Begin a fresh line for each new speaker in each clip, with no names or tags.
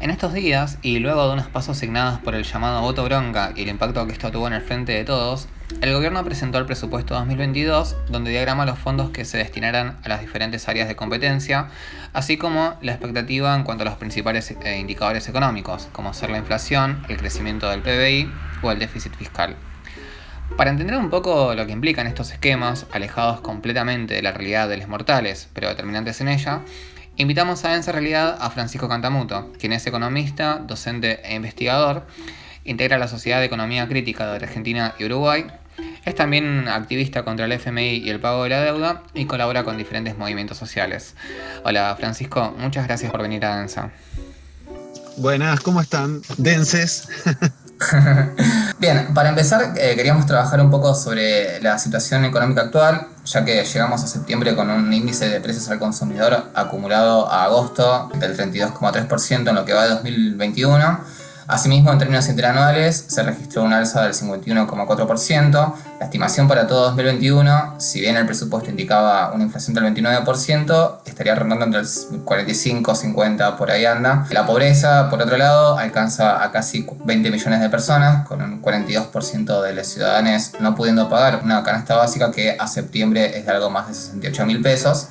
En estos días, y luego de unos pasos asignados por el llamado voto bronca y el impacto que esto tuvo en el frente de todos, el gobierno presentó el presupuesto 2022, donde diagrama los fondos que se destinarán a las diferentes áreas de competencia, así como la expectativa en cuanto a los principales eh, indicadores económicos, como ser la inflación, el crecimiento del PBI o el déficit fiscal. Para entender un poco lo que implican estos esquemas, alejados completamente de la realidad de los mortales, pero determinantes en ella, Invitamos a esa realidad a Francisco Cantamuto, quien es economista, docente e investigador, integra la Sociedad de Economía Crítica de Argentina y Uruguay, es también activista contra el FMI y el pago de la deuda y colabora con diferentes movimientos sociales. Hola Francisco, muchas gracias por venir a Densa.
Buenas, ¿cómo están? Denses.
Bien, para empezar eh, queríamos trabajar un poco sobre la situación económica actual, ya que llegamos a septiembre con un índice de precios al consumidor acumulado a agosto del 32,3% en lo que va de 2021 Asimismo, en términos interanuales, se registró un alza del 51,4%. La estimación para todo 2021, si bien el presupuesto indicaba una inflación del 29%, estaría rondando entre el 45 50 por ahí anda. La pobreza, por otro lado, alcanza a casi 20 millones de personas, con un 42% de los ciudadanos no pudiendo pagar una canasta básica que a septiembre es de algo más de 68 mil pesos.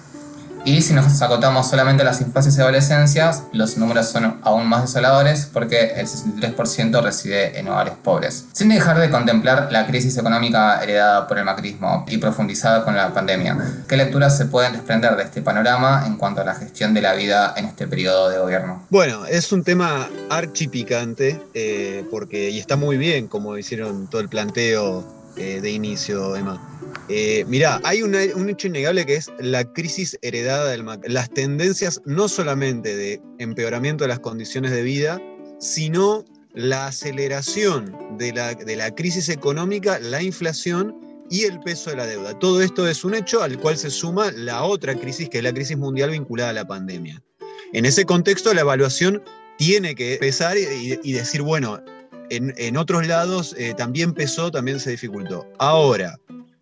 Y si nos acotamos solamente a las infancias y adolescencias, los números son aún más desoladores porque el 63% reside en hogares pobres. Sin dejar de contemplar la crisis económica heredada por el macrismo y profundizada con la pandemia, ¿qué lecturas se pueden desprender de este panorama en cuanto a la gestión de la vida en este periodo de gobierno?
Bueno, es un tema archipicante eh, porque, y está muy bien como hicieron todo el planteo eh, de inicio, Emma. Eh, mirá, hay un hecho innegable que es la crisis heredada del Mac. Las tendencias no solamente de empeoramiento de las condiciones de vida, sino la aceleración de la, de la crisis económica, la inflación y el peso de la deuda. Todo esto es un hecho al cual se suma la otra crisis, que es la crisis mundial vinculada a la pandemia. En ese contexto, la evaluación tiene que pesar y, decir, bueno, en, otros lados eh, también pesó, también se dificultó. Ahora,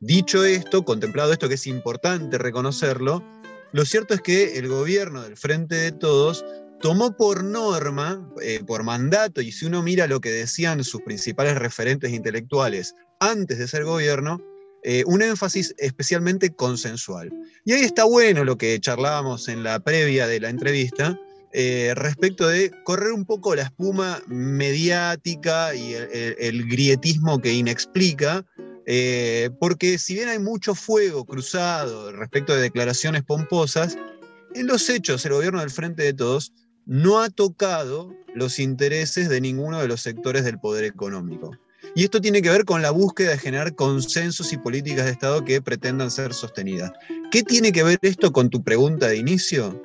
Dicho esto, contemplado esto que es importante reconocerlo, lo cierto es que el gobierno del Frente de Todos tomó por norma, eh, por mandato, y si uno mira lo que decían sus principales referentes intelectuales antes de ser gobierno, eh, un énfasis especialmente consensual. Y ahí está bueno lo que charlábamos en la previa de la entrevista, eh, respecto de correr un poco la espuma mediática y el grietismo que inexplica eh, porque si bien hay mucho fuego cruzado respecto de declaraciones pomposas, en los hechos el gobierno del Frente de Todos no ha tocado los intereses de ninguno de los sectores del poder económico. Y esto tiene que ver con la búsqueda de generar consensos y políticas de Estado que pretendan ser sostenidas. ¿Qué tiene que ver esto con tu pregunta de inicio?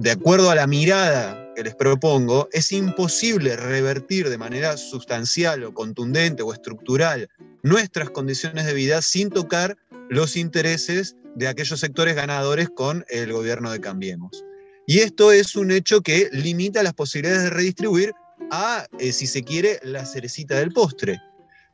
De acuerdo a la mirada que les propongo, es imposible revertir de manera sustancial o contundente o estructural nuestras condiciones de vida sin tocar los intereses de aquellos sectores ganadores con el gobierno de Cambiemos. Y esto es un hecho que limita las posibilidades de redistribuir a, eh, si se quiere, la cerecita del postre.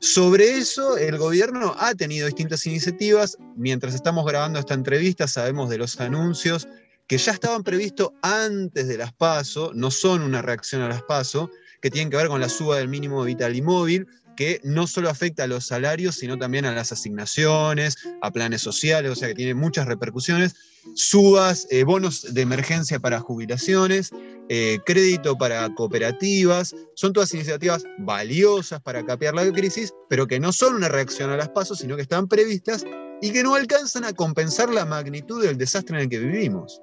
Sobre eso, el gobierno ha tenido distintas iniciativas. Mientras estamos grabando esta entrevista, sabemos de los anuncios que ya estaban previstos antes de las PASO, no son una reacción a las PASO, que tienen que ver con la suba del mínimo vital y móvil, que no solo afecta a los salarios, sino también a las asignaciones, a planes sociales, o sea que tiene muchas repercusiones, subas, eh, bonos de emergencia para jubilaciones, eh, crédito para cooperativas, son todas iniciativas valiosas para capear la crisis, pero que no son una reacción a las pasos, sino que están previstas y que no alcanzan a compensar la magnitud del desastre en el que vivimos.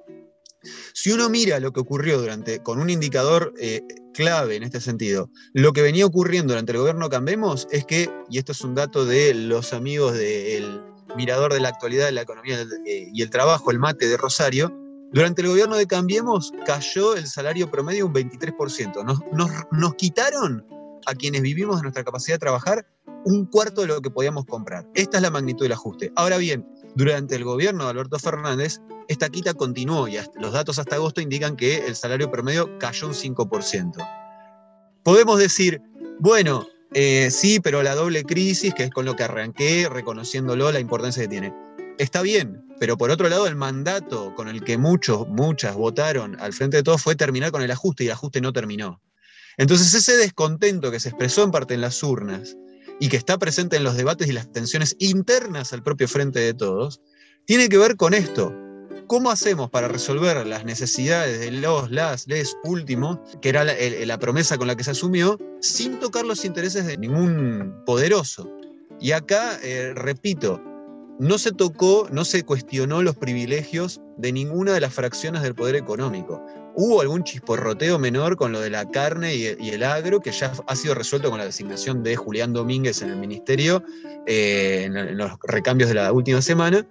Si uno mira lo que ocurrió durante, con un indicador eh, clave en este sentido, lo que venía ocurriendo durante el gobierno Cambemos es que, y esto es un dato de los amigos del Mirador de la Actualidad de la Economía eh, y el Trabajo, el MATE de Rosario, durante el gobierno de Cambiemos cayó el salario promedio un 23%. Nos, nos, nos quitaron a quienes vivimos de nuestra capacidad de trabajar un cuarto de lo que podíamos comprar. Esta es la magnitud del ajuste. Ahora bien, durante el gobierno de Alberto Fernández, esta quita continuó y los datos hasta agosto indican que el salario promedio cayó un 5%. Podemos decir, bueno, eh, sí, pero la doble crisis, que es con lo que arranqué, reconociéndolo, la importancia que tiene. está bien, pero por otro lado el mandato con el que muchos, muchas votaron al frente de todos fue terminar con el ajuste y el ajuste no terminó. Entonces ese descontento que se expresó en parte en las urnas y que está presente en los debates y las tensiones internas al propio frente de todos, tiene que ver con esto. ¿Cómo hacemos para resolver las necesidades de los, las, les últimos, que era la, promesa con la que se asumió, sin tocar los intereses de ningún poderoso? Y acá, eh, repito, no se tocó, no se cuestionó los privilegios de ninguna de las fracciones del poder económico. Hubo algún chisporroteo menor con lo de la carne y, el agro, que ya ha sido resuelto con la designación de Julián Domínguez en el ministerio eh, en, los recambios de la última semana.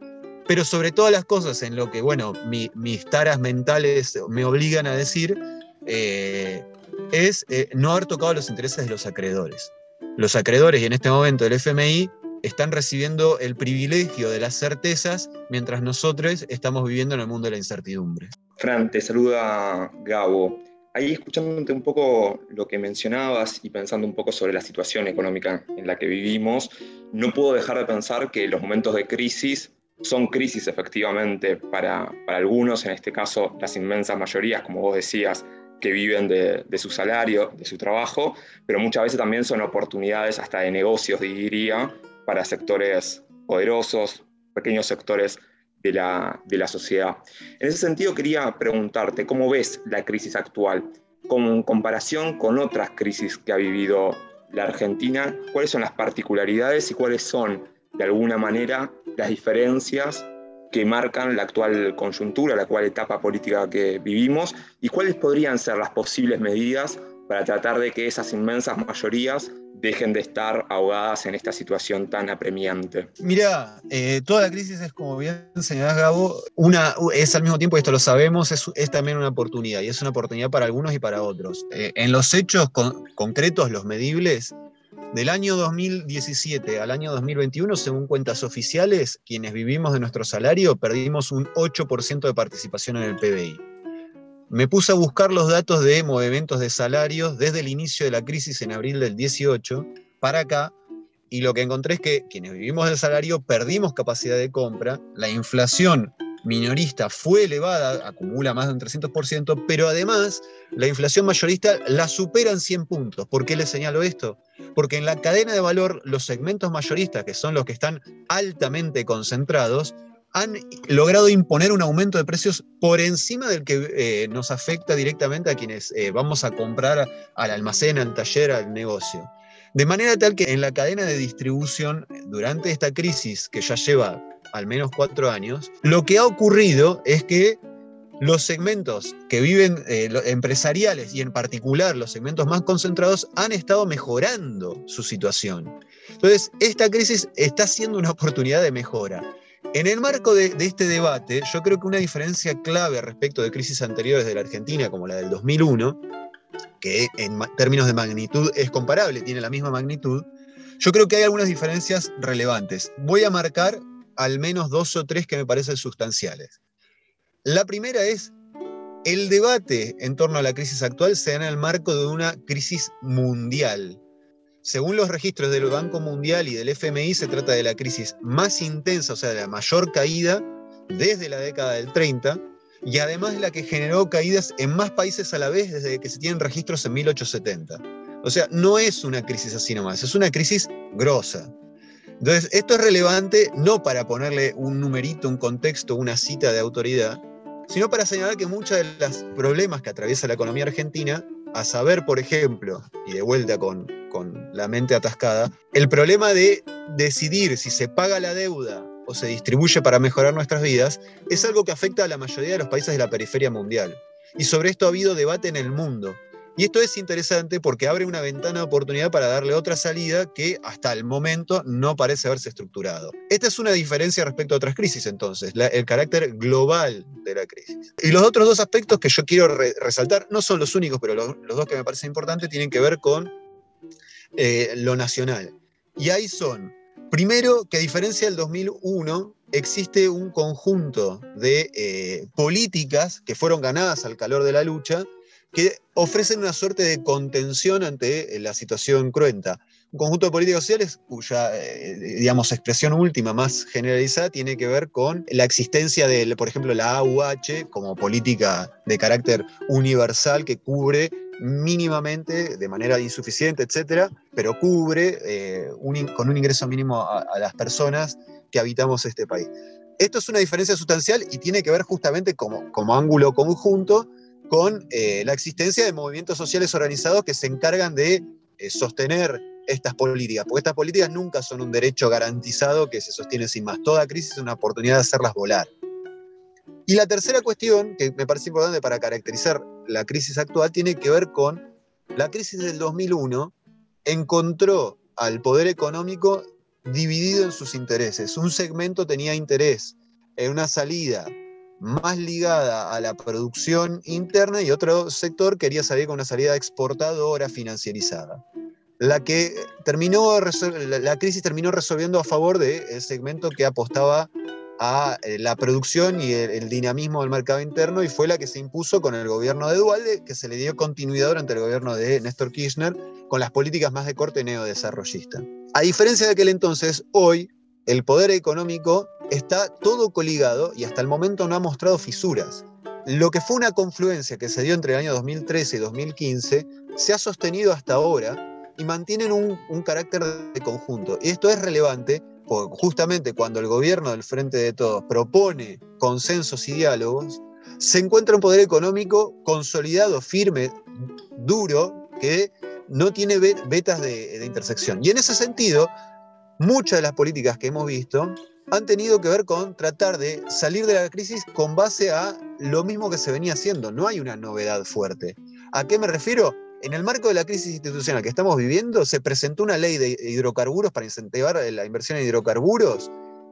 Pero sobre todas las cosas, en lo que, bueno, mis taras mentales me obligan a decir, eh, es eh, no haber tocado los intereses de los acreedores. Los acreedores, y en este momento el FMI, están recibiendo el privilegio de las certezas mientras nosotros estamos viviendo en el mundo de la incertidumbre.
Fran, te saluda Gabo. Ahí escuchándote un poco lo que mencionabas y pensando un poco sobre la situación económica en la que vivimos, no puedo dejar de pensar que los momentos de crisis son crisis efectivamente para, para algunos, en este caso las inmensas mayorías, como vos decías, que viven de, de, su salario, de su trabajo, pero muchas veces también son oportunidades hasta de negocios, diría, para sectores poderosos, pequeños sectores de la, de la sociedad. En ese sentido, quería preguntarte, ¿cómo ves la crisis actual? Con comparación con otras crisis que ha vivido la Argentina, ¿cuáles son las particularidades y cuáles son, de alguna manera, las diferencias que marcan la actual coyuntura, la actual etapa política que vivimos, y cuáles podrían ser las posibles medidas para tratar de que esas inmensas mayorías dejen de estar ahogadas en esta situación tan apremiante.
Mira, eh, toda la crisis es, como bien señalás, Gabo, una, es al mismo tiempo, esto lo sabemos, es, también una oportunidad, y es una oportunidad para algunos y para otros. Eh, en los hechos concretos, los medibles, del año 2017 al año 2021, según cuentas oficiales, quienes vivimos de nuestro salario perdimos un 8% de participación en el PBI. Me puse a buscar los datos de movimientos de salarios desde el inicio de la crisis en abril del 18 para acá, y lo que encontré es que quienes vivimos del salario perdimos capacidad de compra, la inflación minorista fue elevada, acumula más de un 300%, pero además la inflación mayorista la supera en 100 puntos. ¿Por qué le señalo esto? Porque en la cadena de valor los segmentos mayoristas, que son los que están altamente concentrados, han logrado imponer un aumento de precios por encima del que eh, nos afecta directamente a quienes eh, vamos a comprar al almacén, al taller, al negocio. De manera tal que en la cadena de distribución, durante esta crisis que ya lleva al menos cuatro años, lo que ha ocurrido es que los segmentos que viven eh, empresariales y en particular los segmentos más concentrados han estado mejorando su situación. Entonces, esta crisis está siendo una oportunidad de mejora. En el marco de, este debate, yo creo que una diferencia clave respecto de crisis anteriores de la Argentina, como la del 2001, que en términos de magnitud es comparable, tiene la misma magnitud, yo creo que hay algunas diferencias relevantes. Voy a marcar al menos dos o tres que me parecen sustanciales. La primera es, el debate en torno a la crisis actual se da en el marco de una crisis mundial. Según los registros del Banco Mundial y del FMI, se trata de la crisis más intensa, o sea, de la mayor caída desde la década del 30, y además la que generó caídas en más países a la vez desde que se tienen registros en 1870. O sea, no es una crisis así nomás, es una crisis grosa. Entonces, esto es relevante no para ponerle un numerito, un contexto, una cita de autoridad, sino para señalar que muchos de los problemas que atraviesa la economía argentina, a saber, por ejemplo, y de vuelta con, con la mente atascada, el problema de decidir si se paga la deuda o se distribuye para mejorar nuestras vidas es algo que afecta a la mayoría de los países de la periferia mundial. Y sobre esto ha habido debate en el mundo. Y esto es interesante porque abre una ventana de oportunidad para darle otra salida que hasta el momento no parece haberse estructurado. Esta es una diferencia respecto a otras crisis entonces, el carácter global de la crisis. Y los otros dos aspectos que yo quiero resaltar, no son los únicos, pero los, dos que me parecen importantes, tienen que ver con eh, lo nacional. Y ahí son, primero, que a diferencia del 2001, existe un conjunto de eh, políticas que fueron ganadas al calor de la lucha que ofrecen una suerte de contención ante eh, la situación cruenta. un conjunto de políticas sociales cuya, digamos, expresión última más generalizada tiene que ver con la existencia de, por ejemplo, la AUH como política de carácter universal que cubre mínimamente, de manera insuficiente, etcétera, pero cubre eh, con un ingreso mínimo a, las personas que habitamos este país. Esto es una diferencia sustancial y tiene que ver justamente como, como ángulo conjunto con eh, la existencia de movimientos sociales organizados que se encargan de eh, sostener estas políticas, porque estas políticas nunca son un derecho garantizado que se sostiene sin más. Toda crisis es una oportunidad de hacerlas volar. Y la tercera cuestión, que me parece importante para caracterizar la crisis actual, tiene que ver con la crisis del 2001, encontró al poder económico dividido en sus intereses. Un segmento tenía interés en una salida más ligada a la producción interna y otro sector quería salir con una salida exportadora financierizada. La que terminó, la crisis terminó resolviendo a favor del segmento que apostaba a eh, la producción y el, dinamismo del mercado interno y fue la que se impuso con el gobierno de Dualde, que se le dio continuidad durante el gobierno de Néstor Kirchner con las políticas más de corte neodesarrollista. A diferencia de aquel entonces, hoy el poder económico está todo coligado y hasta el momento no ha mostrado fisuras. Lo que fue una confluencia que se dio entre el año 2013 y 2015 se ha sostenido hasta ahora y mantienen un, un carácter de conjunto. Y esto es relevante justamente cuando el gobierno del Frente de Todos propone consensos y diálogos, se encuentra un poder económico consolidado, firme, duro, que no tiene vetas de, de intersección. Y en ese sentido, muchas de las políticas que hemos visto han tenido que ver con tratar de salir de la crisis con base a lo mismo que se venía haciendo. No hay una novedad fuerte. ¿A qué me refiero? En el marco de la crisis institucional que estamos viviendo, se presentó una ley de hidrocarburos para incentivar la inversión en hidrocarburos,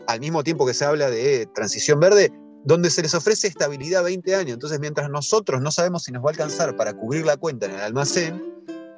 al mismo tiempo que se habla de transición verde, donde se les ofrece estabilidad 20 años. Entonces, mientras nosotros no sabemos si nos va a alcanzar para cubrir la cuenta en el almacén,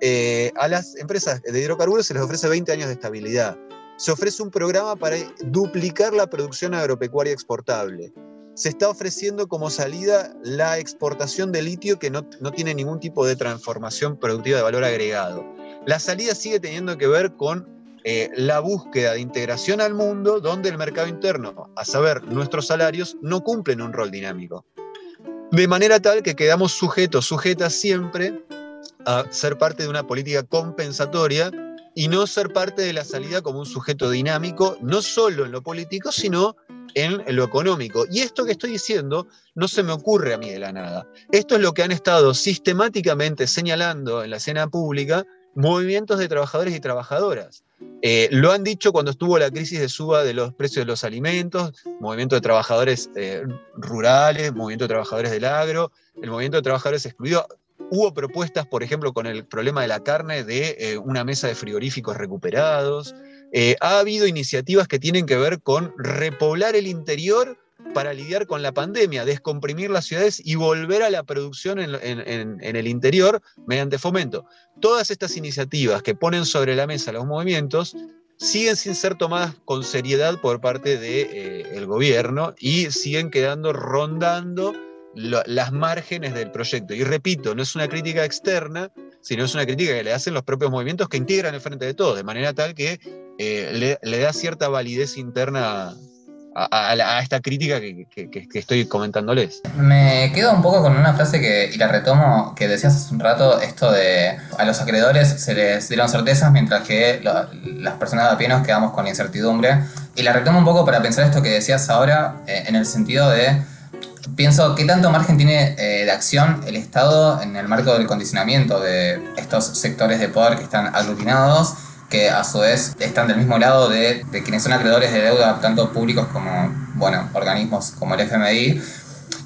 eh, a las empresas de hidrocarburos se les ofrece 20 años de estabilidad. Se ofrece un programa para duplicar la producción agropecuaria exportable se está ofreciendo como salida la exportación de litio que no, tiene ningún tipo de transformación productiva de valor agregado. La salida sigue teniendo que ver con eh, la búsqueda de integración al mundo donde el mercado interno, a saber, nuestros salarios, no cumplen un rol dinámico. De manera tal que quedamos sujetos, sujetas siempre a ser parte de una política compensatoria y no ser parte de la salida como un sujeto dinámico, no solo en lo político, sino en lo económico. Y esto que estoy diciendo no se me ocurre a mí de la nada. Esto es lo que han estado sistemáticamente señalando en la escena pública movimientos de trabajadores y trabajadoras. Eh, lo han dicho cuando estuvo la crisis de suba de los precios de los alimentos, movimiento de trabajadores eh, rurales, movimiento de trabajadores del agro, el movimiento de trabajadores excluidos. Hubo propuestas, por ejemplo, con el problema de la carne, de eh, una mesa de frigoríficos recuperados. Eh, ha habido iniciativas que tienen que ver con repoblar el interior para lidiar con la pandemia, descomprimir las ciudades y volver a la producción en, el interior mediante fomento. Todas estas iniciativas que ponen sobre la mesa los movimientos siguen sin ser tomadas con seriedad por parte del de, eh, gobierno y siguen quedando rondando las márgenes del proyecto. Y repito, no es una crítica externa, sino es una crítica que le hacen los propios movimientos que integran el frente de todos, de manera tal que eh, le, da cierta validez interna a, esta crítica que, estoy comentándoles.
Me quedo un poco con una frase que, y la retomo, que decías hace un rato, esto de a los acreedores se les dieron certezas mientras que las personas a pie nos quedamos con incertidumbre. Y la retomo un poco para pensar esto que decías ahora, eh, en el sentido de pienso, ¿qué tanto margen tiene eh, de acción el Estado en el marco del condicionamiento de estos sectores de poder que están aglutinados, que a su vez están del mismo lado de, quienes son acreedores de deuda, tanto públicos como, bueno, organismos como el FMI?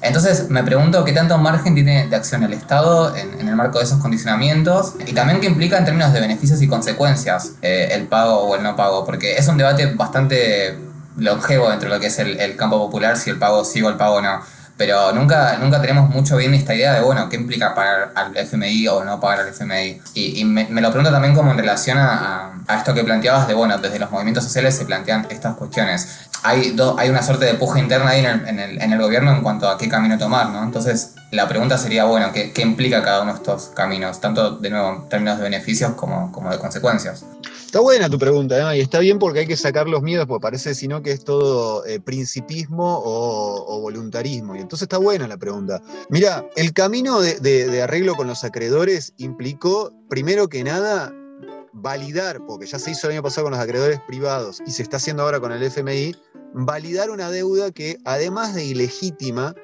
Entonces me pregunto qué tanto margen tiene de acción el Estado en, el marco de esos condicionamientos y también qué implica en términos de beneficios y consecuencias eh, el pago o el no pago, porque es un debate bastante longevo dentro de lo que es el, el campo popular, si el pago sí o el pago no pero nunca, nunca tenemos mucho bien esta idea de, bueno, qué implica pagar al FMI o no pagar al FMI. Y, me, lo pregunto también como en relación a, esto que planteabas de, bueno, desde los movimientos sociales se plantean estas cuestiones. Hay, hay una suerte de puja interna ahí en el, en, el, gobierno en cuanto a qué camino tomar, ¿no? Entonces, la pregunta sería, bueno, ¿qué, implica cada uno de estos caminos? Tanto, de nuevo, en términos de beneficios como, como de consecuencias.
Está buena tu pregunta, y está bien porque hay que sacar los miedos, porque parece sino que es todo eh, principismo o, voluntarismo. Y entonces está buena la pregunta. Mira, el camino de, arreglo con los acreedores implicó, primero que nada, validar, porque ya se hizo el año pasado con los acreedores privados y se está haciendo ahora con el FMI, validar una deuda que, además de ilegítima,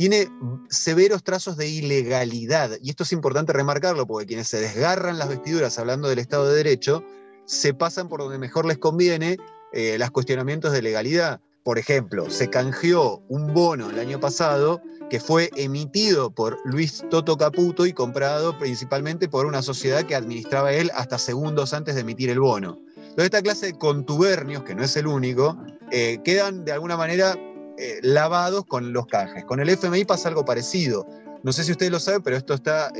tiene severos trazos de ilegalidad. Y esto es importante remarcarlo, porque quienes se desgarran las vestiduras hablando del Estado de Derecho, se pasan por donde mejor les conviene eh, los cuestionamientos de legalidad. Por ejemplo, se canjeó un bono el año pasado que fue emitido por Luis Toto Caputo y comprado principalmente por una sociedad que administraba él hasta segundos antes de emitir el bono. Entonces, esta clase de contubernios, que no es el único, eh, quedan de alguna manera eh, lavados con los canjes. Con el FMI pasa algo parecido. No sé si ustedes lo saben, pero esto está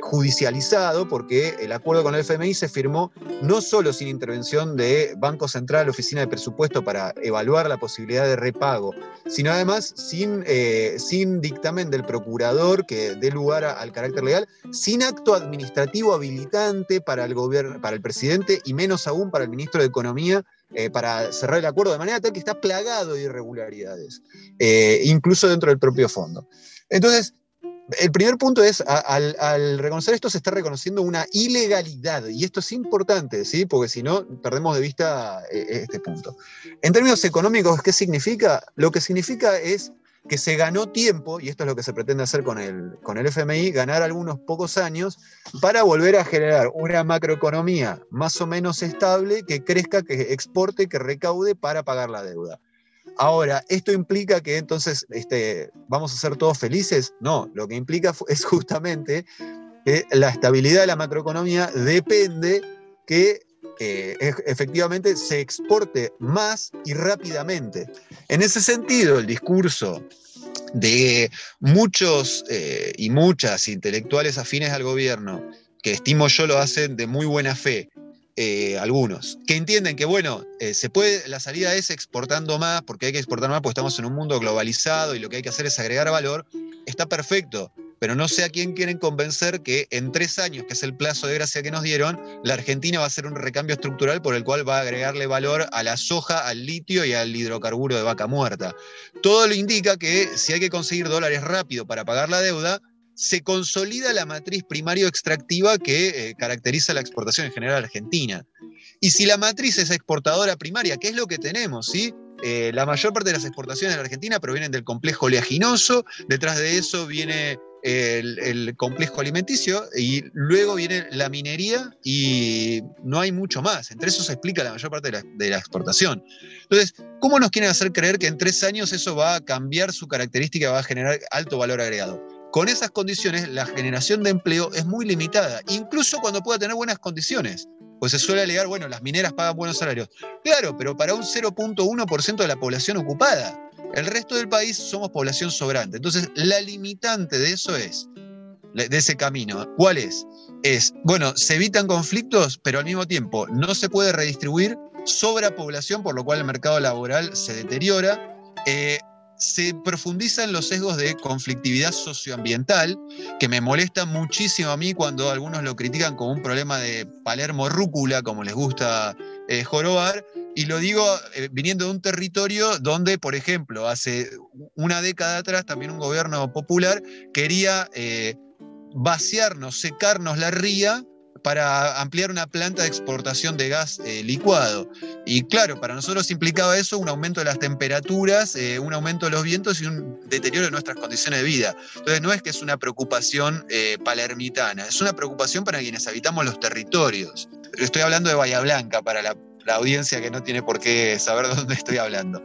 judicializado porque el acuerdo con el FMI se firmó no solo sin intervención de Banco Central, Oficina de Presupuesto para evaluar la posibilidad de repago, sino además sin, eh, sin dictamen del procurador que dé lugar al carácter legal, sin acto administrativo habilitante para el, gobierno, para el presidente y menos aún para el ministro de Economía eh, para cerrar el acuerdo, de manera tal que está plagado de irregularidades, eh, incluso dentro del propio fondo. Entonces, el primer punto es, al, reconocer esto se está reconociendo una ilegalidad, y esto es importante, ¿sí? porque si no, perdemos de vista eh, este punto. En términos económicos, ¿qué significa? Lo que significa es que se ganó tiempo, y esto es lo que se pretende hacer con el, con el FMI, ganar algunos pocos años para volver a generar una macroeconomía más o menos estable que crezca, que exporte, que recaude para pagar la deuda. Ahora, ¿esto implica que entonces este, vamos a ser todos felices? No, lo que implica es justamente que la estabilidad de la macroeconomía depende que eh, efectivamente se exporte más y rápidamente. En ese sentido, el discurso de muchos eh, y muchas intelectuales afines al gobierno, que estimo yo lo hacen de muy buena fe, eh, algunos, que entienden que, bueno, eh, se puede, la salida es exportando más, porque hay que exportar más, porque estamos en un mundo globalizado y lo que hay que hacer es agregar valor, está perfecto, pero no sé a quién quieren convencer que en tres años, que es el plazo de gracia que nos dieron, la Argentina va a hacer un recambio estructural por el cual va a agregarle valor a la soja, al litio y al hidrocarburo de vaca muerta. Todo lo indica que si hay que conseguir dólares rápido para pagar la deuda, se consolida la matriz primario extractiva que eh, caracteriza la exportación en general argentina. Y si la matriz es exportadora primaria, ¿qué es lo que tenemos? ¿sí? Eh, la mayor parte de las exportaciones de la Argentina provienen del complejo oleaginoso, detrás de eso viene el, complejo alimenticio y luego viene la minería y no hay mucho más. Entre eso se explica la mayor parte de la, exportación. Entonces, ¿cómo nos quieren hacer creer que en tres años eso va a cambiar su característica, va a generar alto valor agregado? Con esas condiciones, la generación de empleo es muy limitada, incluso cuando pueda tener buenas condiciones. Pues se suele alegar, bueno, las mineras pagan buenos salarios. Claro, pero para un 0.1% de la población ocupada. El resto del país somos población sobrante. Entonces, la limitante de eso es, de ese camino, ¿cuál es? Es, bueno, se evitan conflictos, pero al mismo tiempo no se puede redistribuir, sobra población, por lo cual el mercado laboral se deteriora. Eh, se profundizan los sesgos de conflictividad socioambiental, que me molesta muchísimo a mí cuando algunos lo critican como un problema de Palermo rúcula, como les gusta eh, jorobar, y lo digo eh, viniendo de un territorio donde, por ejemplo, hace una década atrás también un gobierno popular quería eh, vaciarnos, secarnos la ría para ampliar una planta de exportación de gas eh, licuado. Y claro, para nosotros implicaba eso un aumento de las temperaturas, un aumento de los vientos y un deterioro de nuestras condiciones de vida. Entonces no es que es una preocupación palermitana, es una preocupación para quienes habitamos los territorios. Estoy hablando de Bahía Blanca para la, la audiencia que no tiene por qué saber de dónde estoy hablando.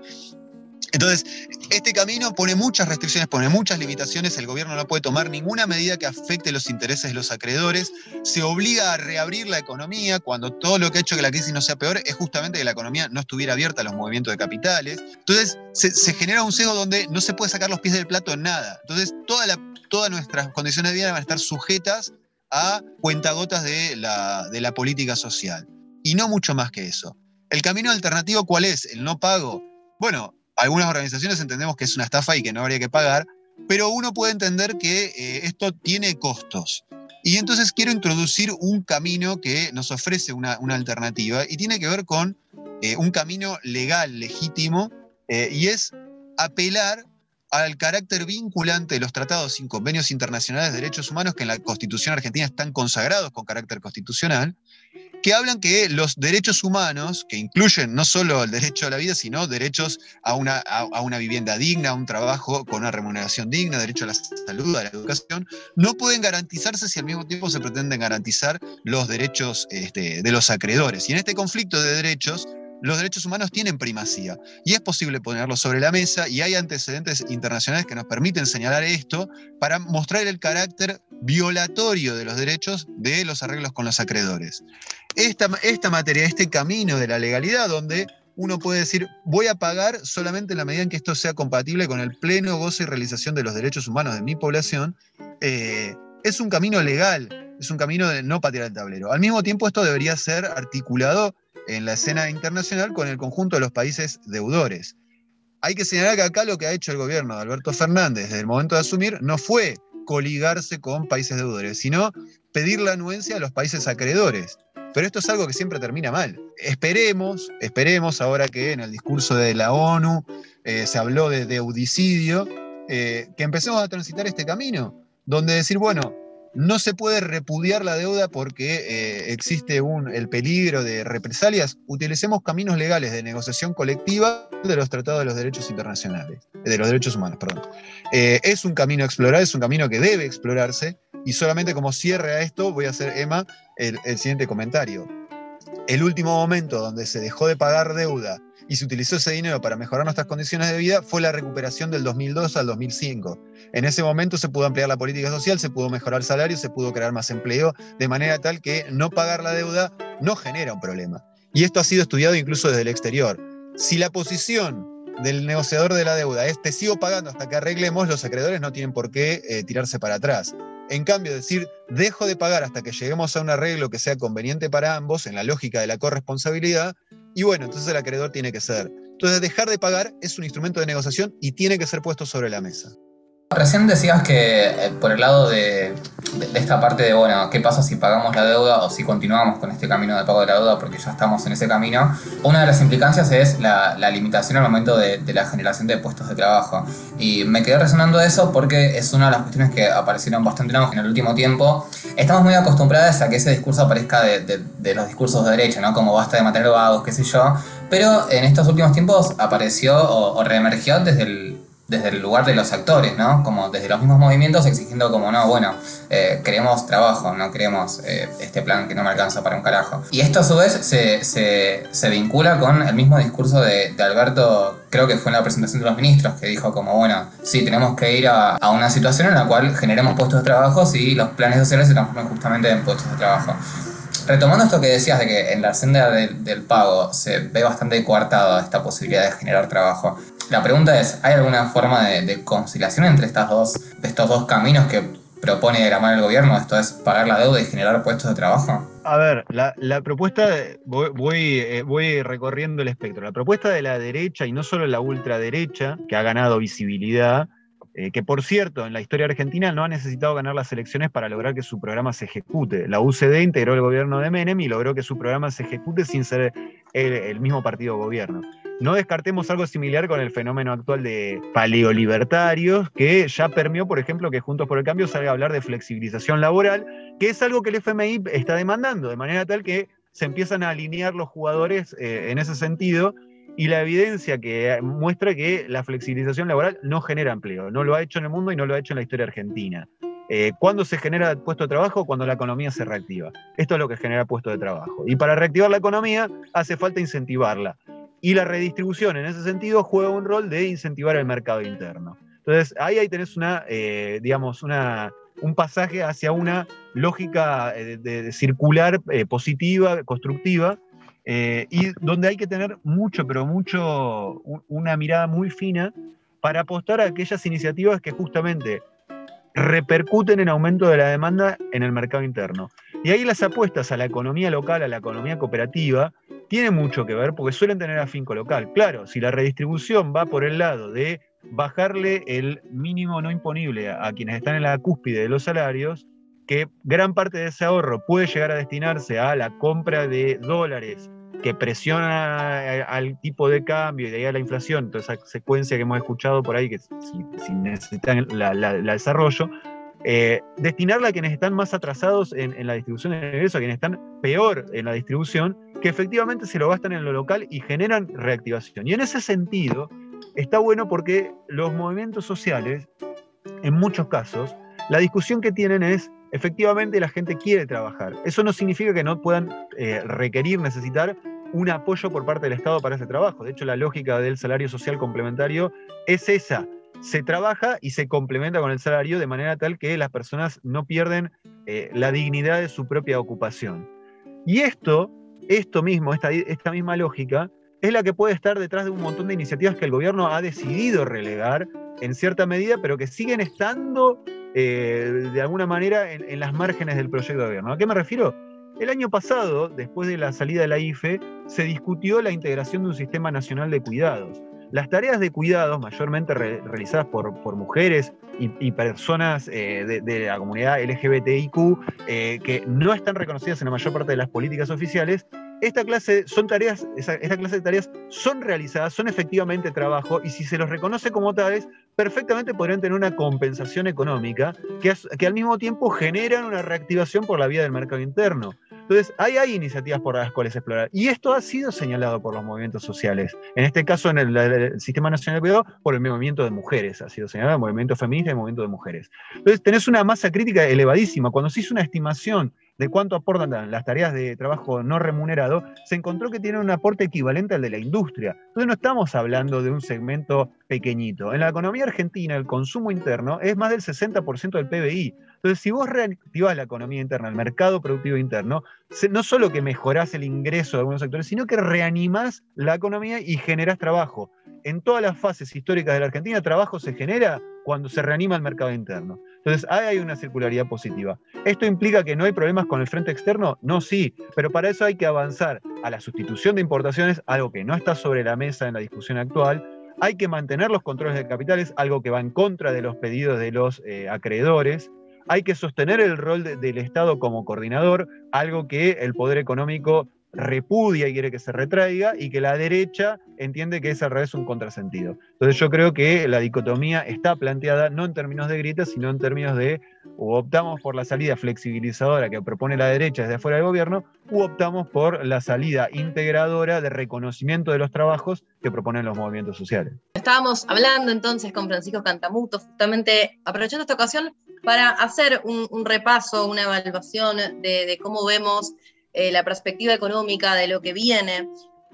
Entonces, este camino pone muchas restricciones, pone muchas limitaciones, el gobierno no puede tomar ninguna medida que afecte los intereses de los acreedores, se obliga a reabrir la economía cuando todo lo que ha hecho que la crisis no sea peor es justamente que la economía no estuviera abierta a los movimientos de capitales. Entonces, se, genera un sesgo donde no se puede sacar los pies del plato en nada. Entonces, todas nuestras condiciones de vida van a estar sujetas a cuentagotas de la, de la política social. Y no mucho más que eso. ¿El camino alternativo cuál es? ¿El no pago? Bueno, algunas organizaciones entendemos que es una estafa y que no habría que pagar, pero uno puede entender que eh, esto tiene costos. Y entonces quiero introducir un camino que nos ofrece una, alternativa y tiene que ver con eh, un camino legal, legítimo, eh, y es apelar al carácter vinculante de los tratados y convenios internacionales de derechos humanos que en la Constitución argentina están consagrados con carácter constitucional, que hablan que los derechos humanos, que incluyen no solo el derecho a la vida, sino derechos a una, a, una vivienda digna, a un trabajo con una remuneración digna, derecho a la salud, a la educación, no pueden garantizarse si al mismo tiempo se pretenden garantizar los derechos este, de los acreedores. Y en este conflicto de derechos, los derechos humanos tienen primacía y es posible ponerlos sobre la mesa y hay antecedentes internacionales que nos permiten señalar esto para mostrar el carácter violatorio de los derechos de los arreglos con los acreedores. Esta, esta materia, este camino de la legalidad donde uno puede decir, voy a pagar solamente en la medida en que esto sea compatible con el pleno goce y realización de los derechos humanos de mi población, eh, es un camino legal, es un camino de no patear el tablero. Al mismo tiempo, esto debería ser articulado en la escena internacional con el conjunto de los países deudores. Hay que señalar que acá lo que ha hecho el gobierno de Alberto Fernández desde el momento de asumir no fue coligarse con países deudores, sino pedir la anuencia a los países acreedores. Pero esto es algo que siempre termina mal. Esperemos, esperemos ahora que en el discurso de la ONU eh, se habló de deudicidio, eh, que empecemos a transitar este camino, donde decir, bueno, no se puede repudiar la deuda porque eh, existe un, el peligro de represalias. Utilicemos caminos legales de negociación colectiva de los tratados de los derechos internacionales, de los derechos humanos, perdón. Es un camino a explorar, es un camino que debe explorarse. Y solamente como cierre a esto, voy a hacer, Emma, el siguiente comentario. El último momento donde se dejó de pagar deuda y se utilizó ese dinero para mejorar nuestras condiciones de vida fue la recuperación del 2002 al 2005. En ese momento se pudo ampliar la política social, se pudo mejorar salarios, se pudo crear más empleo, de manera tal que no pagar la deuda no genera un problema. Y esto ha sido estudiado incluso desde el exterior. Si la posición del negociador de la deuda es te sigo pagando hasta que arreglemos, los acreedores no tienen por qué eh, tirarse para atrás. En cambio, decir dejo de pagar hasta que lleguemos a un arreglo que sea conveniente para ambos, en la lógica de la corresponsabilidad, y bueno, entonces el acreedor tiene que ser. Entonces, dejar de pagar es un instrumento de negociación y tiene que ser puesto sobre la mesa.
Recién decías que eh, por el lado de, esta parte de, bueno, ¿qué pasa si pagamos la deuda o si continuamos con este camino de pago de la deuda porque ya estamos en ese camino? Una de las implicancias es la, limitación al momento de, la generación de puestos de trabajo. Y me quedé resonando eso porque es una de las cuestiones que aparecieron bastante en el último tiempo. Estamos muy acostumbrados a que ese discurso aparezca de, los discursos de derecha, ¿no? Como basta de mantener vagos, qué sé yo. Pero en estos últimos tiempos apareció o reemergió desde el desde el lugar de los actores, ¿no? Como desde los mismos movimientos exigiendo como, no, bueno, eh, queremos trabajo, no queremos eh, este plan que no me alcanza para un carajo. Y esto a su vez se, se, vincula con el mismo discurso de, Alberto, creo que fue en la presentación de los ministros, que dijo como, bueno, sí, tenemos que ir a, a una situación en la cual generemos puestos de trabajo y los planes sociales se transformen justamente en puestos de trabajo. Retomando esto que decías de que en la senda del pago se ve bastante coartada esta posibilidad de generar trabajo, la pregunta es, ¿hay alguna forma de, conciliación entre estas dos, estos dos caminos que propone mano el gobierno? Esto es pagar la deuda y generar puestos de trabajo.
A ver, la, propuesta, voy, eh, voy, recorriendo el espectro. La propuesta de la derecha, y no solo la ultraderecha, que ha ganado visibilidad, eh, que por cierto, en la historia argentina no ha necesitado ganar las elecciones para lograr que su programa se ejecute. La UCD integró el gobierno de Menem y logró que su programa se ejecute sin ser el, mismo partido gobierno. No descartemos algo similar con el fenómeno actual de paleolibertarios, que ya permeó, por ejemplo, que Juntos por el Cambio salga a hablar de flexibilización laboral, que es algo que el FMI está demandando, de manera tal que se empiezan a alinear los jugadores eh, en ese sentido y la evidencia que muestra que la flexibilización laboral no genera empleo. No lo ha hecho en el mundo y no lo ha hecho en la historia argentina. Eh, ¿Cuándo se genera puesto de trabajo? Cuando la economía se reactiva. Esto es lo que genera puesto de trabajo. Y para reactivar la economía hace falta incentivarla. Y la redistribución en ese sentido juega un rol de incentivar el mercado interno. Entonces ahí, ahí tenés una, eh, digamos, una, un pasaje hacia una lógica eh, de, circular positiva, constructiva, eh, y donde hay que tener mucho, pero mucho, una mirada muy fina para apostar a aquellas iniciativas que justamente repercuten en aumento de la demanda en el mercado interno. Y ahí las apuestas a la economía local, a la economía cooperativa, tienen mucho que ver porque suelen tener afinco local. Claro, si la redistribución va por el lado de bajarle el mínimo no imponible a quienes están en la cúspide de los salarios, que gran parte de ese ahorro puede llegar a destinarse a la compra de dólares que presiona eh, al tipo de cambio y de ahí a la inflación, toda esa secuencia que hemos escuchado por ahí, que si, necesitan la, desarrollo, eh, destinarla a quienes están más atrasados en, la distribución de ingresos, a quienes están peor en la distribución, que efectivamente se lo gastan en lo local y generan reactivación. Y en ese sentido, está bueno porque los movimientos sociales, en muchos casos, la discusión que tienen es, efectivamente la gente quiere trabajar. Eso no significa que no puedan eh, requerir, necesitar un apoyo por parte del Estado para ese trabajo. De hecho, la lógica del salario social complementario es esa. Se trabaja y se complementa con el salario de manera tal que las personas no pierden eh, la dignidad de su propia ocupación. Y esto, esto mismo, esta, esta misma lógica, es la que puede estar detrás de un montón de iniciativas que el gobierno ha decidido relegar en cierta medida, pero que siguen estando eh, de alguna manera en, las márgenes del proyecto de gobierno. ¿A qué me refiero? El año pasado, después de la salida de la IFE, se discutió la integración de un sistema nacional de cuidados. Las tareas de cuidados, mayormente realizadas por, mujeres y, personas eh, de, la comunidad LGBTIQ, eh, que no están reconocidas en la mayor parte de las políticas oficiales, esta clase, son tareas, esta clase de tareas son realizadas, son efectivamente trabajo, y si se los reconoce como tales, perfectamente podrían tener una compensación económica que, que al mismo tiempo generan una reactivación por la vía del mercado interno. Entonces, ahí hay iniciativas por las cuales explorar. Y esto ha sido señalado por los movimientos sociales. En este caso, en el, Sistema Nacional de Cuidado, por el movimiento de mujeres. Ha sido señalado el movimiento feminista y el movimiento de mujeres. Entonces, tenés una masa crítica elevadísima. Cuando se hizo una estimación de cuánto aportan las tareas de trabajo no remunerado, se encontró que tienen un aporte equivalente al de la industria. Entonces no estamos hablando de un segmento pequeñito. En la economía argentina el consumo interno es más del 60% del PBI. Entonces si vos reactivás la economía interna, el mercado productivo interno, no solo que mejorás el ingreso de algunos sectores, sino que reanimás la economía y generás trabajo. En todas las fases históricas de la Argentina, trabajo se genera cuando se reanima el mercado interno. Entonces, hay una circularidad positiva. ¿Esto implica que no hay problemas con el frente externo? No, sí, pero para eso hay que avanzar a la sustitución de importaciones, algo que no está sobre la mesa en la discusión actual. Hay que mantener los controles de capitales, algo que va en contra de los pedidos de los eh, acreedores. Hay que sostener el rol del Estado como coordinador, algo que el poder económico repudia y quiere que se retraiga, y que la derecha entiende que es al revés un contrasentido. Entonces yo creo que la dicotomía está planteada no en términos de gritas, sino en términos de o optamos por la salida flexibilizadora que propone la derecha desde afuera del gobierno, u optamos por la salida integradora de reconocimiento de los trabajos que proponen los movimientos sociales.
Estábamos hablando entonces con Francisco Cantamuto, justamente aprovechando esta ocasión para hacer un, repaso, una evaluación de cómo vemos eh, la perspectiva económica de lo que viene.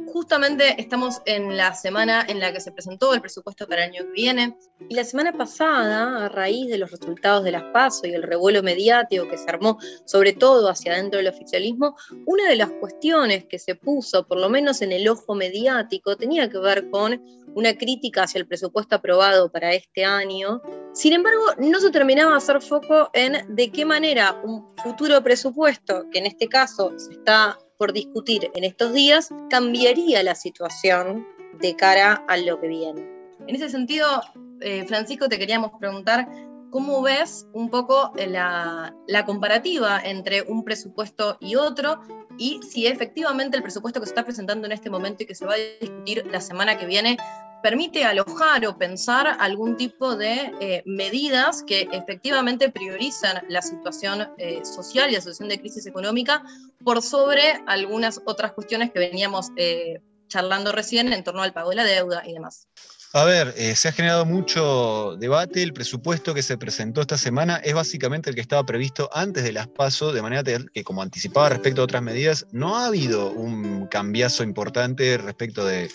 Justamente estamos en la semana en la que se presentó el presupuesto para el año que viene. Y la semana pasada, a raíz de los resultados de las PASO y el revuelo mediático que se armó, sobre todo hacia dentro del oficialismo, una de las cuestiones que se puso, por lo menos en el ojo mediático, tenía que ver con una crítica hacia el presupuesto aprobado para este año. Sin embargo, no se terminaba de hacer foco en de qué manera un futuro presupuesto, que en este caso se está por discutir en estos días, cambiaría la situación de cara a lo que viene. En ese sentido, eh, Francisco, te queríamos preguntar ¿Cómo ves un poco la, la, comparativa entre un presupuesto y otro? Y si efectivamente el presupuesto que se está presentando en este momento y que se va a discutir la semana que viene permite alojar o pensar algún tipo de eh, medidas que efectivamente priorizan la situación eh, social y la situación de crisis económica por sobre algunas otras cuestiones que veníamos eh, charlando recién en torno al pago de la deuda y demás.
A ver, eh, se ha generado mucho debate. El presupuesto que se presentó esta semana es básicamente el que estaba previsto antes de las PASO, de manera que, como anticipaba respecto a otras medidas, no ha habido un cambiazo importante respecto del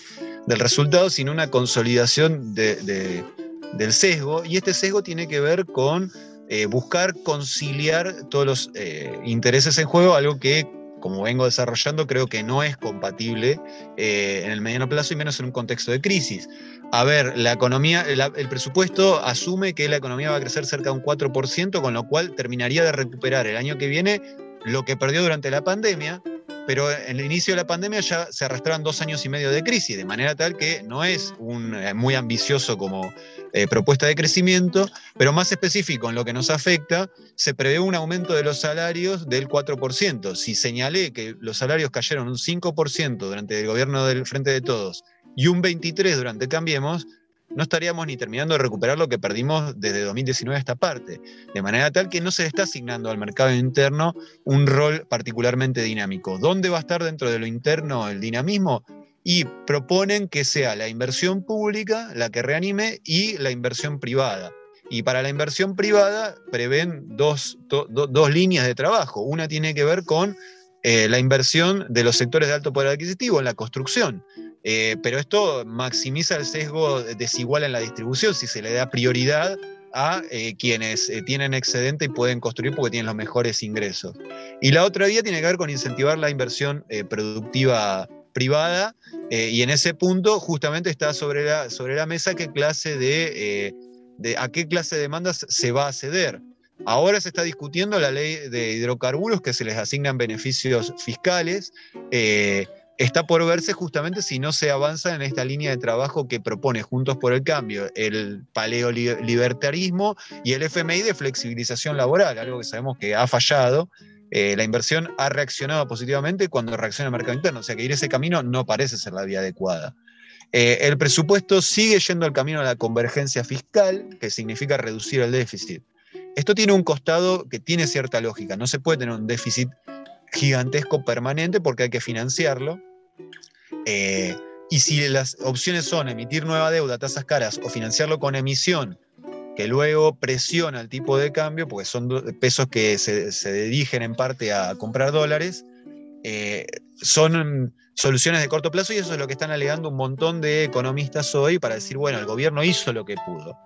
resultado, sino una consolidación del sesgo. Y este sesgo tiene que ver con eh, buscar conciliar todos los eh, intereses en juego, algo que como vengo desarrollando, creo que no es compatible en el mediano plazo y menos en un contexto de crisis. A ver, la economía, el presupuesto asume que la economía va a crecer cerca de un 4%, con lo cual terminaría de recuperar el año que viene lo que perdió durante la pandemia, pero en el inicio de la pandemia ya se arrastraron dos años y medio de crisis, de manera tal que no es un, eh, muy ambicioso como eh, propuesta de crecimiento, pero más específico en lo que nos afecta, se prevé un aumento de los salarios del 4%. Si señalé que los salarios cayeron un 5% durante el gobierno del Frente de Todos y un 23% durante Cambiemos, no estaríamos ni terminando de recuperar lo que perdimos desde 2019 a esta parte. De manera tal que no se está asignando al mercado interno un rol particularmente dinámico. ¿Dónde va a estar dentro de lo interno el dinamismo? Y proponen que sea la inversión pública la que reanime y la inversión privada. Y para la inversión privada prevén dos, líneas de trabajo. Una tiene que ver con eh, la inversión de los sectores de alto poder adquisitivo en la construcción. Eh, pero esto maximiza el sesgo desigual en la distribución si se le da prioridad a eh, quienes eh, tienen excedente y pueden construir porque tienen los mejores ingresos. Y la otra vía tiene que ver con incentivar la inversión productiva privada y en ese punto justamente está sobre la, sobre la mesa qué clase de, de, a qué clase de demandas se va a ceder. Ahora se está discutiendo la ley de hidrocarburos que se les asignan beneficios fiscales está por verse justamente si no se avanza en esta línea de trabajo que propone Juntos por el Cambio, el paleolibertarismo y el FMI de flexibilización laboral, algo que sabemos que ha fallado. Eh, la inversión ha reaccionado positivamente cuando reacciona el mercado interno, o sea que ir ese camino no parece ser la vía adecuada. Eh, el presupuesto sigue yendo al camino a la convergencia fiscal, que significa reducir el déficit. Esto tiene un costado que tiene cierta lógica, no se puede tener un déficit gigantesco permanente porque hay que financiarlo. Eh, y si las opciones son emitir nueva deuda a tasas caras o financiarlo con emisión, que luego presiona el tipo de cambio, porque son pesos que se, dirigen en parte a comprar dólares, eh, son soluciones de corto plazo y eso es lo que están alegando un montón de economistas hoy para decir, bueno, el gobierno hizo lo que pudo.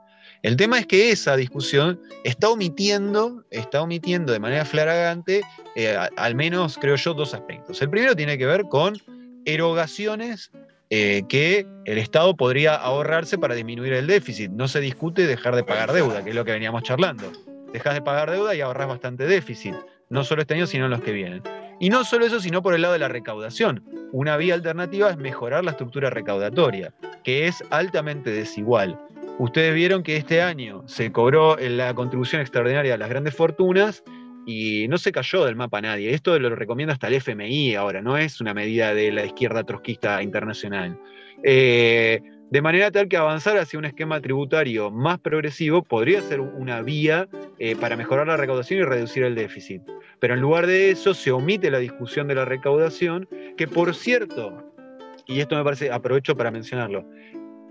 El tema es que esa discusión está omitiendo, está omitiendo de manera flagrante, eh, al menos creo yo, dos aspectos. El primero tiene que ver con erogaciones eh, que el Estado podría ahorrarse para disminuir el déficit. No se discute dejar de pagar deuda, que es lo que veníamos charlando. Dejas de pagar deuda y ahorras bastante déficit, no solo este año, sino en los que vienen. Y no solo eso, sino por el lado de la recaudación. Una vía alternativa es mejorar la estructura recaudatoria, que es altamente desigual. Ustedes vieron que este año se cobró la contribución extraordinaria a las grandes fortunas y no se cayó del mapa nadie. Esto lo recomienda hasta el FMI ahora, no es una medida de la izquierda trotskista internacional. Eh, de manera tal que avanzar hacia un esquema tributario más progresivo podría ser una vía eh, para mejorar la recaudación y reducir el déficit. Pero en lugar de eso se omite la discusión de la recaudación, que por cierto, y esto me parece, aprovecho para mencionarlo,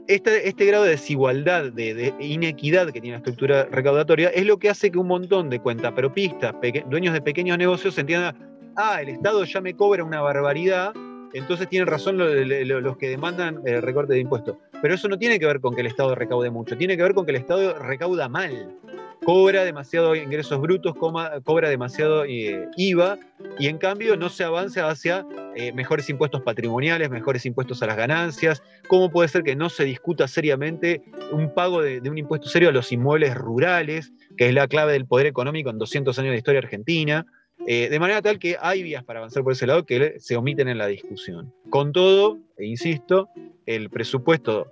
este, este, grado de desigualdad, de, inequidad que tiene la estructura recaudatoria, es lo que hace que un montón de cuentapropistas, dueños de pequeños negocios, entiendan, ah, el Estado ya me cobra una barbaridad, entonces tienen razón los, que demandan el recorte de impuestos. Pero eso no tiene que ver con que el Estado recaude mucho, tiene que ver con que el Estado recauda mal cobra demasiado ingresos brutos, cobra demasiado eh, IVA y en cambio no se avanza hacia eh, mejores impuestos patrimoniales, mejores impuestos a las ganancias. ¿Cómo puede ser que no se discuta seriamente un pago de, un impuesto serio a los inmuebles rurales, que es la clave del poder económico en 200 años de historia argentina? Eh, de manera tal que hay vías para avanzar por ese lado que se omiten en la discusión. Con todo, e insisto, el presupuesto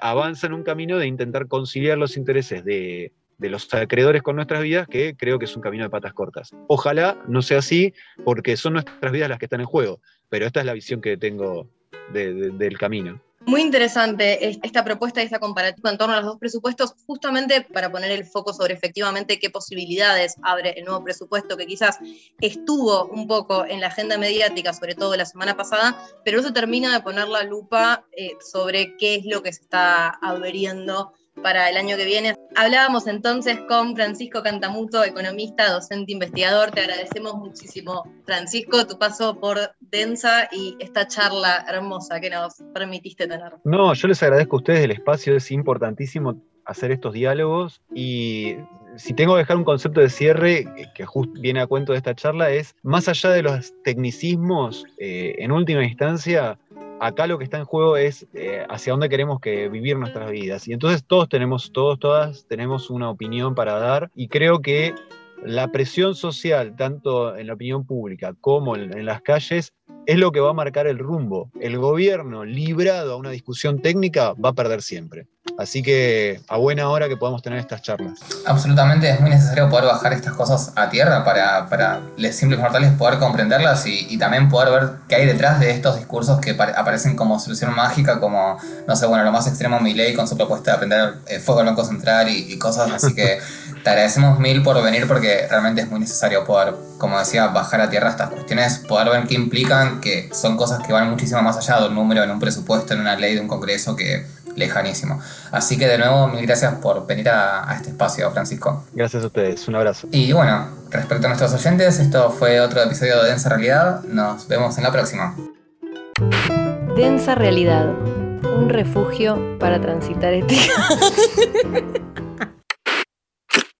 avanza en un camino de intentar conciliar los intereses de de los acreedores con nuestras vidas, que creo que es un camino de patas cortas. Ojalá no sea así, porque son nuestras vidas las que están en juego, pero esta es la visión que tengo del camino.
Muy interesante esta propuesta y esta comparativa en torno a los dos presupuestos, justamente para poner el foco sobre efectivamente qué posibilidades abre el nuevo presupuesto, que quizás estuvo un poco en la agenda mediática, sobre todo la semana pasada, pero no se termina de poner la lupa eh, sobre qué es lo que se está abriendo para el año que viene. Hablábamos entonces con Francisco Cantamuto, economista, docente, investigador. Te agradecemos muchísimo, Francisco, tu paso por Densa y esta charla hermosa que nos permitiste tener.
No, yo les agradezco a ustedes el espacio, es importantísimo hacer estos diálogos y si tengo que dejar un concepto de cierre que justo viene a cuento de esta charla es, más allá de los tecnicismos, eh, en última instancia, acá lo que está en juego es eh, hacia dónde queremos que vivir nuestras vidas. Y entonces todos tenemos, todos, todas tenemos una opinión para dar y creo que la presión social, tanto en la opinión pública como en, las calles, es lo que va a marcar el rumbo. El gobierno, librado a una discusión técnica, va a perder siempre. Así que a buena hora que podamos tener estas charlas.
Absolutamente, es muy necesario poder bajar estas cosas a tierra para, para los simples mortales poder comprenderlas y, también poder ver qué hay detrás de estos discursos que aparecen como solución mágica, como, no sé, bueno, lo más extremo, mi ley con su propuesta de aprender eh, fuego al Banco Central y, y cosas. Así que te agradecemos mil por venir porque realmente es muy necesario poder, como decía, bajar a tierra estas cuestiones, poder ver qué implican, que son cosas que van muchísimo más allá de un número en un presupuesto, en una ley de un congreso que lejanísimo. Así que de nuevo, mil gracias por venir a, a, este espacio, Francisco.
Gracias a ustedes, un abrazo.
Y bueno, respecto a nuestros oyentes, esto fue otro episodio de Densa Realidad. Nos vemos en la próxima.
Densa Realidad, un refugio para transitar ética.